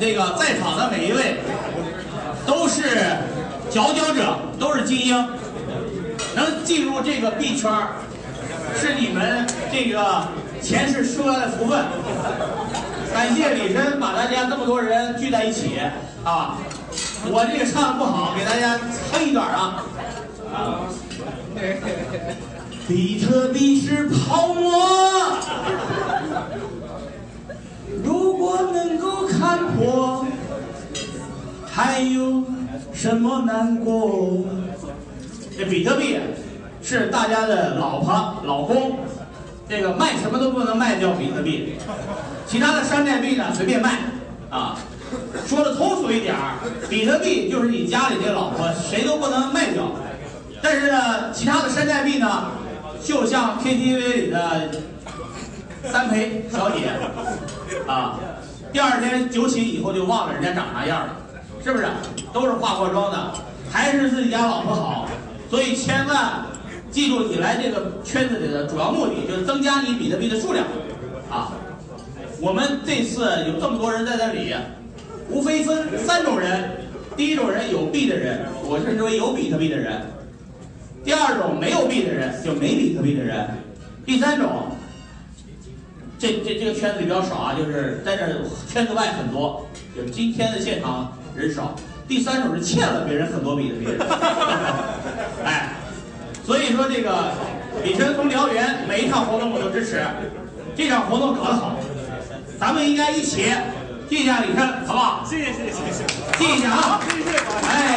这个在场的每一位都是佼佼者，都是精英，能进入这个币圈儿是你们这个前世修来的福分。感谢李晨把大家这么多人聚在一起啊！我这个唱的不好，给大家哼一段啊啊！比特币是泡沫，我，还有什么难过？这比特币是大家的老婆、老公，这个卖什么都不能卖掉比特币，其他的山寨币呢随便卖啊。说的通俗一点，比特币就是你家里这老婆，谁都不能卖掉。但是呢，其他的山寨币呢，就像 KTV 里的三陪小姐啊，第二天酒醒以后就忘了人家长啥样了，是不是？都是化过妆的，还是自己家老婆好。所以千万记住，你来这个圈子里的主要目的就是增加你比特币的数量啊。我们这次有这么多人在这里。无非分三种人，第一种人有币的人，我称之为有比特币的人；第二种没有币的人，就没比特币的人；第三种，这这这个圈子里比较少啊，就是在这圈子外很多，就是今天的现场人少。第三种是欠了别人很多米的别人，哎，所以说这个李晨从辽源每一场活动我都支持，这场活动搞得好，咱们应该一起。记一下李晨，好不好？谢谢谢谢谢谢，记一下啊！谢谢，哎。